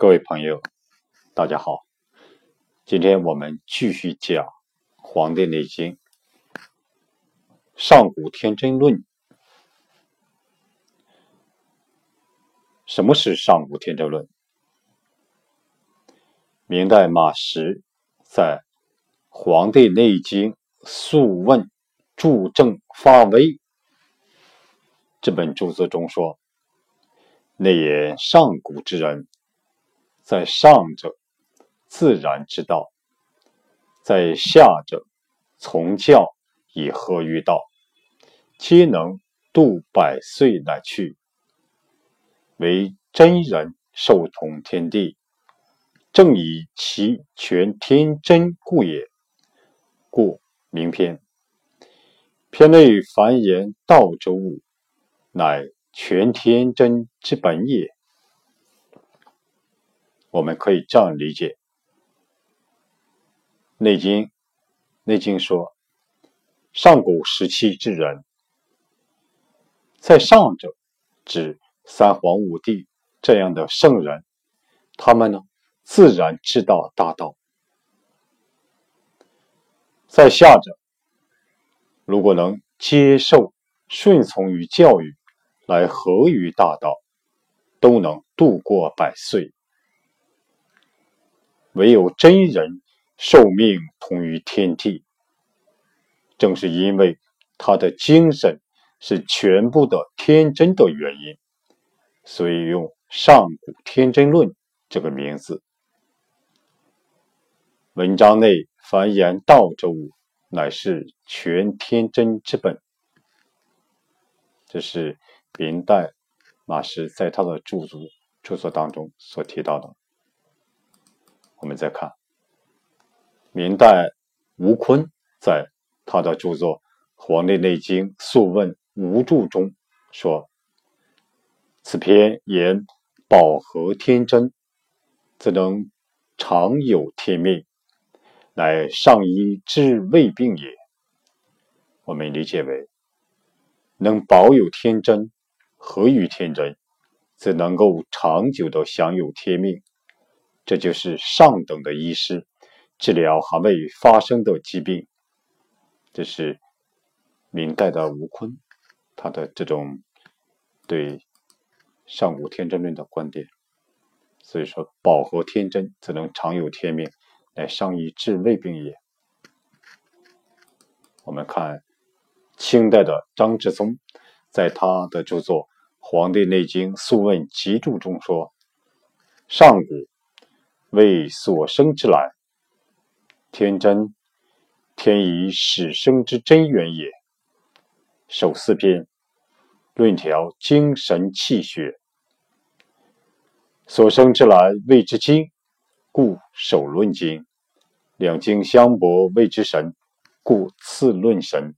各位朋友，大家好。今天我们继续讲《黄帝内经·上古天真论》。什么是上古天真论？明代马识在《黄帝内经·素问·注正发微》这本著作中说：“内言上古之人。”在上者，自然之道；在下者，从教以合于道，皆能度百岁乃去，为真人受统天地，正以其全天真故也。故名篇。篇内凡言道之物，乃全天真之本也。我们可以这样理解，《内经》《内经》说，上古时期之人，在上者指三皇五帝这样的圣人，他们呢自然知道大道；在下者，如果能接受、顺从于教育，来合于大道，都能度过百岁。唯有真人寿命同于天地，正是因为他的精神是全部的天真的原因，所以用“上古天真论”这个名字。文章内凡言道之物，乃是全天真之本。这是明代马识在他的著作著作当中所提到的。我们再看，明代吴坤在他的著作《黄帝内经素问无注》中说：“此篇言饱和天真，则能长有天命，乃上医治未病也。”我们理解为，能保有天真，合于天真，则能够长久的享有天命。这就是上等的医师治疗还未发生的疾病。这是明代的吴坤他的这种对上古天真论的观点。所以说，饱和天真，则能长有天命，来上医治未病也。我们看清代的张志松在他的著作《黄帝内经素问集注》中说：“上古。”为所生之来，天真，天以始生之真源也。首四篇论调精神气血，所生之来谓之精，故首论精；两经相搏谓之神，故次论神。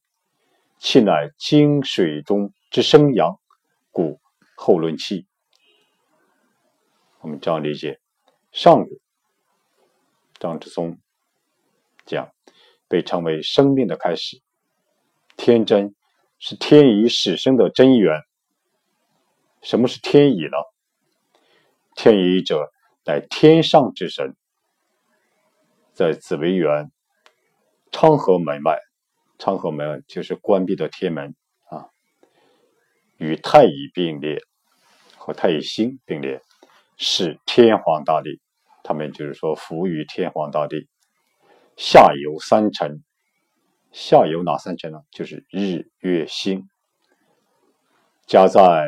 气乃精水中之生阳，故后论气。我们这样理解。上古，张之松讲，被称为生命的开始。天真是天乙始生的真源。什么是天乙呢？天乙者，乃天上之神，在紫微垣昌河门外，昌河门就是关闭的天门啊，与太乙并列，和太乙星并列。是天皇大帝，他们就是说服于天皇大帝。下有三辰，下有哪三辰呢？就是日、月、星。加在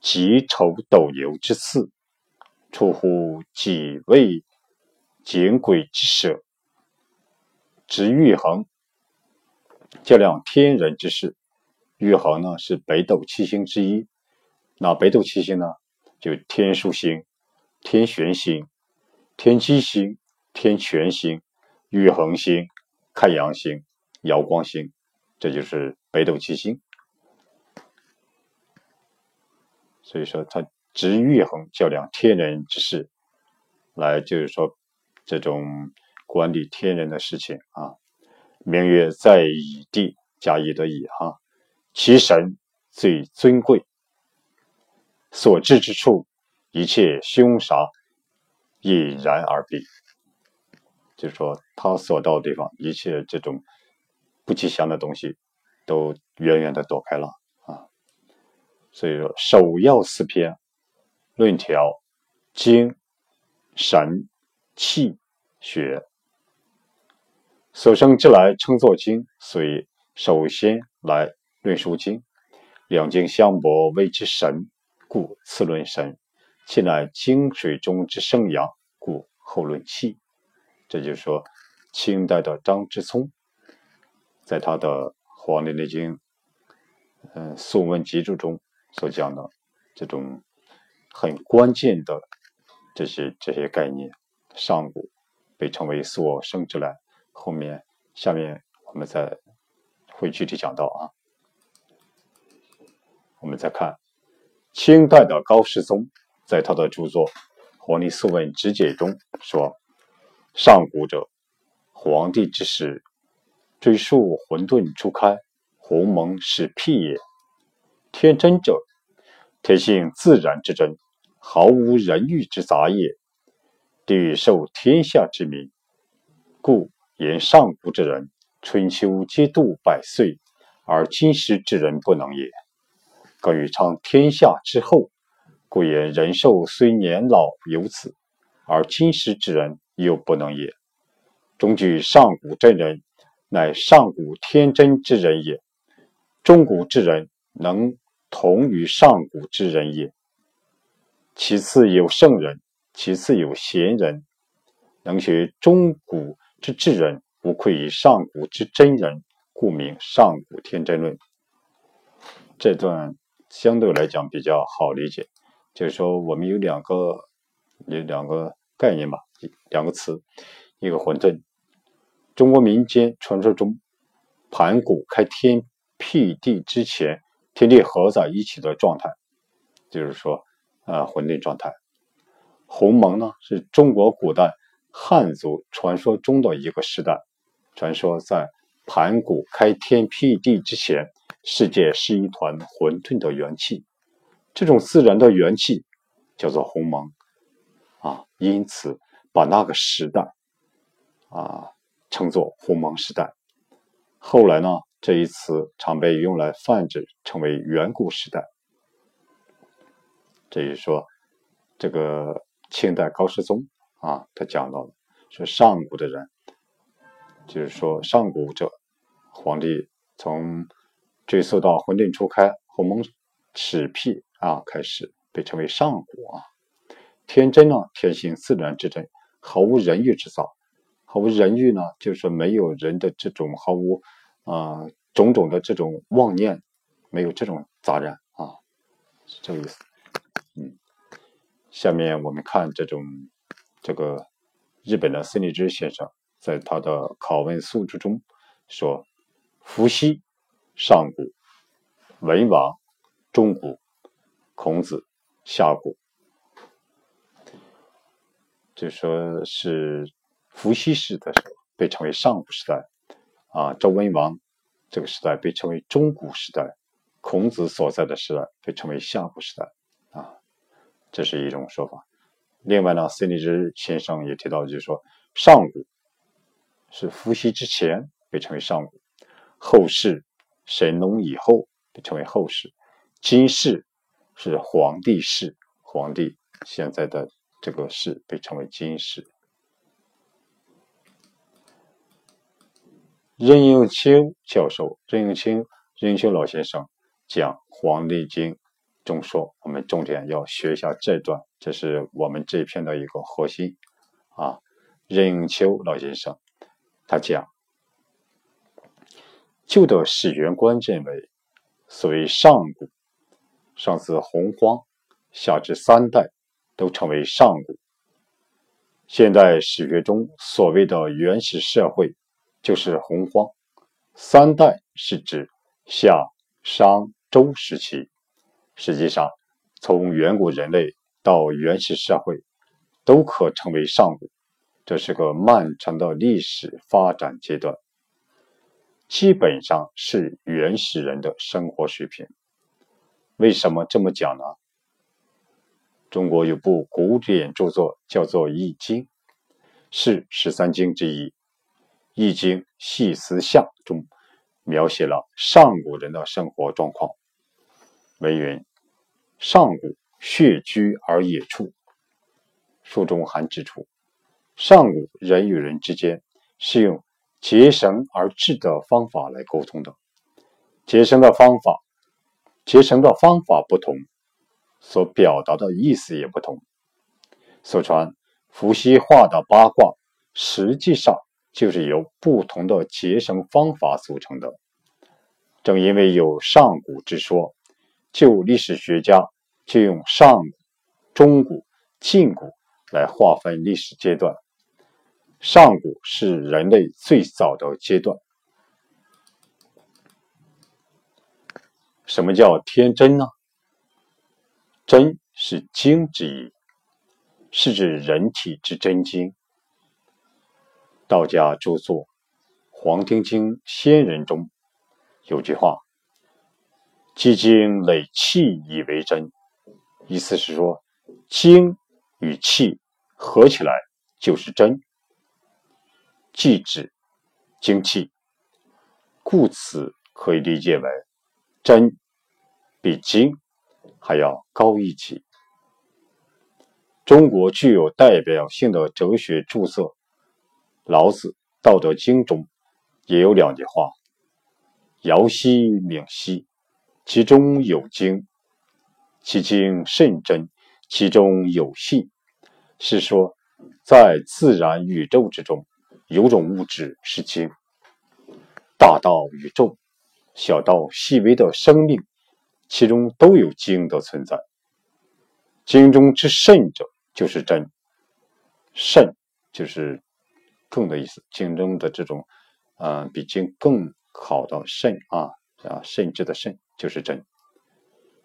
己丑斗牛之次，出乎己未简鬼之舍，执玉衡，较量天人之事。玉衡呢是北斗七星之一，那北斗七星呢？就天枢星、天玄星、天机星、天权星、玉衡星、太阳星、瑶光星，这就是北斗七星。所以说，他执玉衡，较量天人之事，来就是说这种管理天人的事情啊。明月在乙地，甲乙的乙哈，其神最尊贵。所至之处，一切凶杀隐然而避。就是说，他所到的地方，一切这种不吉祥的东西，都远远的躲开了啊。所以说，首要四篇论条、经、神、气、血，所生之来称作经，所以首先来论述经。两经相搏，谓之神，故次论神；气乃经水中之生阳，故后论气。这就是说，清代的张之聪，在他的《黄帝内经》嗯《素问集注》中所讲的这种很关键的这些这些概念，上古被称为所生之来。后面下面我们再会具体讲到啊。我们再看清代的高士宗在他的著作《黄帝素问直解》中说。上古者，黄帝之始，追溯混沌初开，鸿蒙始辟也。天真者，天性自然之真，毫无人欲之杂也。地受天下之民，故言上古之人，春秋皆度百岁，而今时之人不能也。更欲昌天下之后，故言人寿虽年老有此，而今时之人。又不能也。中举上古真人，乃上古天真之人也；中古之人，能同于上古之人也。其次有圣人，其次有贤人，能学中古之智人，无愧于上古之真人，故名上古天真论。这段相对来讲比较好理解，就是说我们有两个有两个概念吧。两个词，一个混沌。中国民间传说中，盘古开天辟地之前，天地合在一起的状态，就是说，呃，混沌状态。鸿蒙呢，是中国古代汉族传说中的一个时代。传说在盘古开天辟地之前，世界是一团混沌的元气，这种自然的元气叫做鸿蒙啊，因此。把那个时代啊称作“鸿蒙时代”，后来呢，这一词常被用来泛指，称为“远古时代”。这就是说，这个清代高士宗啊，他讲到的说上古的人，就是说上古者，皇帝从追溯到混沌初开，鸿蒙始辟啊开始，被称为上古啊。天真呢，天性自然之真。毫无人欲之造，毫无人欲呢，就是没有人的这种毫无啊种种的这种妄念，没有这种杂染啊，是这个意思。嗯，下面我们看这种这个日本的森立之先生在他的拷问素注中说：伏羲、上古、文王、中古、孔子、下古。就说是伏羲氏的时候被称为上古时代，啊，周文王这个时代被称为中古时代，孔子所在的时代被称为下古时代，啊，这是一种说法。另外呢，孙立之先生也提到，就是说上古是伏羲之前被称为上古，后世神农以后被称为后世，今世是黄帝世，黄帝现在的。这个世被称为金世。任应秋教授，任应清、任应秋老先生讲《黄帝经》中说，我们重点要学一下这段，这是我们这篇的一个核心啊。任应秋老先生他讲，旧的史源观认为，所谓上古，上自洪荒，下至三代。都称为上古。现代史学中所谓的原始社会，就是洪荒。三代是指夏、商、周时期。实际上，从远古人类到原始社会，都可称为上古。这是个漫长的历史发展阶段，基本上是原始人的生活水平。为什么这么讲呢？中国有部古典著作叫做《易经》，是十三经之一。《易经·细思象》中描写了上古人的生活状况。文云：上古穴居而野处。书中还指出，上古人与人之间是用结绳而治的方法来沟通的。结绳的方法，结绳的方法不同。所表达的意思也不同。所传伏羲画的八卦，实际上就是由不同的结绳方法组成的。正因为有上古之说，旧历史学家就用上古、中古、近古来划分历史阶段。上古是人类最早的阶段。什么叫天真呢？真是精之意，是指人体之真精。道家著作《黄庭经·仙人》中有句话：“积精累气以为真”，意思是说，精与气合起来就是真，即指精气。故此可以理解为，真比精。还要高一级。中国具有代表性的哲学著作《老子·道德经》中也有两句话：“尧兮冥兮，其中有精；其精甚真，其中有信。”是说，在自然宇宙之中，有种物质是精，大到宇宙，小到细微的生命。其中都有精的存在，精中之甚者就是真，甚就是更的意思。精中的这种，嗯，比精更好的甚啊啊，甚至的甚就是真。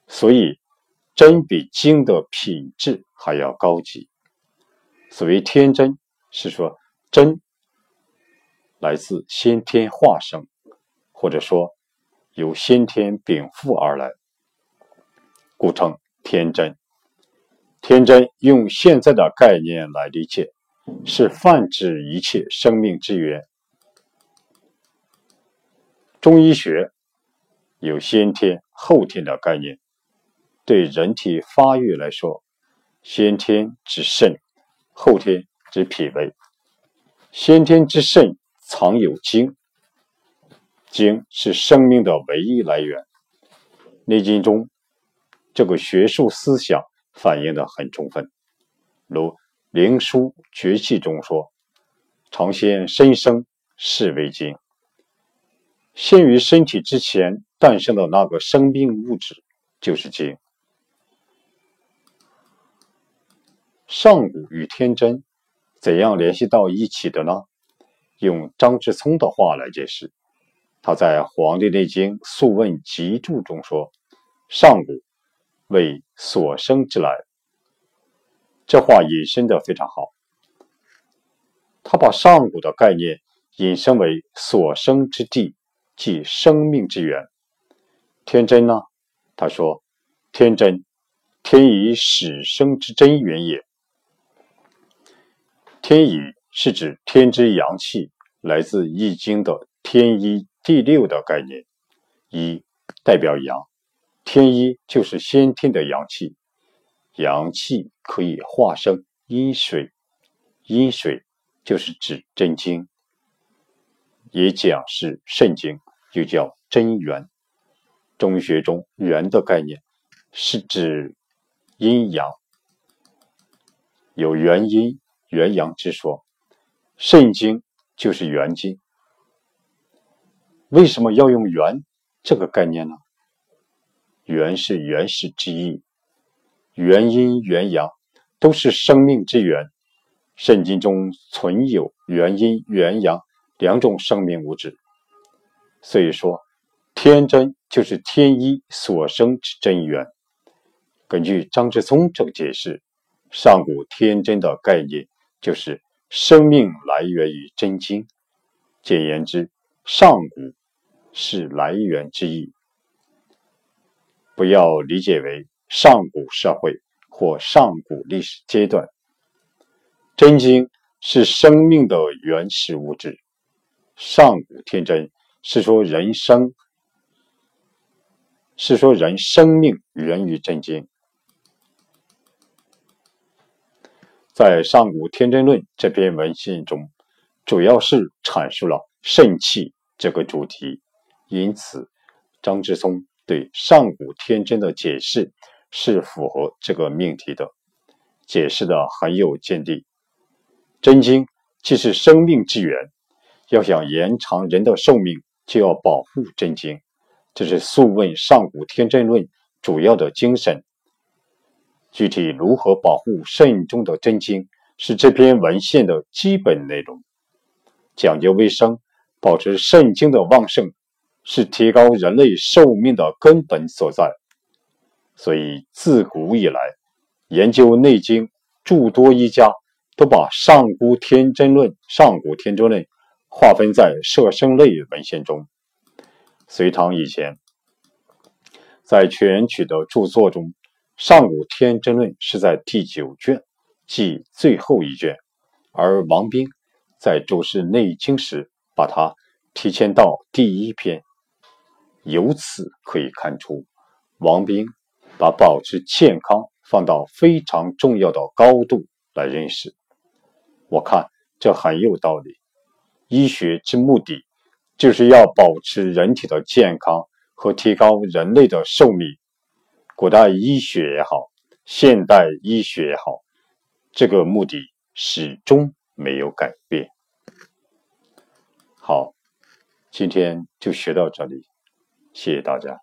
所以，真比精的品质还要高级。所谓天真，是说真来自先天化生，或者说由先天禀赋而来。故称天真。天真用现在的概念来理解，是泛指一切生命之源。中医学有先天、后天的概念。对人体发育来说，先天之肾，后天之脾胃。先天之肾藏有精，精是生命的唯一来源。《内经》中。这个学术思想反映的很充分，如《灵枢·绝气》中说：“常先身生，是为精。”先于身体之前诞生的那个生命物质就是精。上古与天真怎样联系到一起的呢？用张志聪的话来解释，他在《黄帝内经·素问·集注》中说：“上古。”为所生之来，这话引申的非常好。他把上古的概念引申为所生之地，即生命之源。天真呢？他说：“天真，天以始生之真源也。天以是指天之阳气，来自《易经》的天一第六的概念，一代表阳。”天一就是先天的阳气，阳气可以化生阴水，阴水就是指真精，也讲是肾精，又叫真元。中医学中“元”的概念是指阴阳，有元阴、元阳之说。肾精就是元精。为什么要用“元”这个概念呢？元是原始之意，元阴元阳都是生命之源。圣经中存有元阴元阳两种生命物质，所以说天真就是天一所生之真源。根据张之聪这个解释，上古天真的概念就是生命来源于真经。简言之，上古是来源之意。不要理解为上古社会或上古历史阶段。真经是生命的原始物质，上古天真是说人生，是说人生命源于真经。在《上古天真论》这篇文献中，主要是阐述了肾气这个主题，因此张之松对上古天真的解释是符合这个命题的，解释的很有见地。真经既是生命之源，要想延长人的寿命，就要保护真经，这是《素问·上古天真论》主要的精神。具体如何保护肾中的真经，是这篇文献的基本内容。讲究卫生，保持肾精的旺盛，是提高人类寿命的根本所在。所以，自古以来，研究《内经》诸多医家都把《上古天真论》《上古天真论》划分在摄生类文献中。隋唐以前，在全曲的著作中。《上古天真论》是在第九卷，即最后一卷，而王冰在注释《内经》时，把它提前到第一篇。由此可以看出，王冰把保持健康放到非常重要的高度来认识。我看这很有道理。医学之目的，就是要保持人体的健康和提高人类的寿命。古代医学也好，现代医学也好，这个目的始终没有改变。好，今天就学到这里，谢谢大家。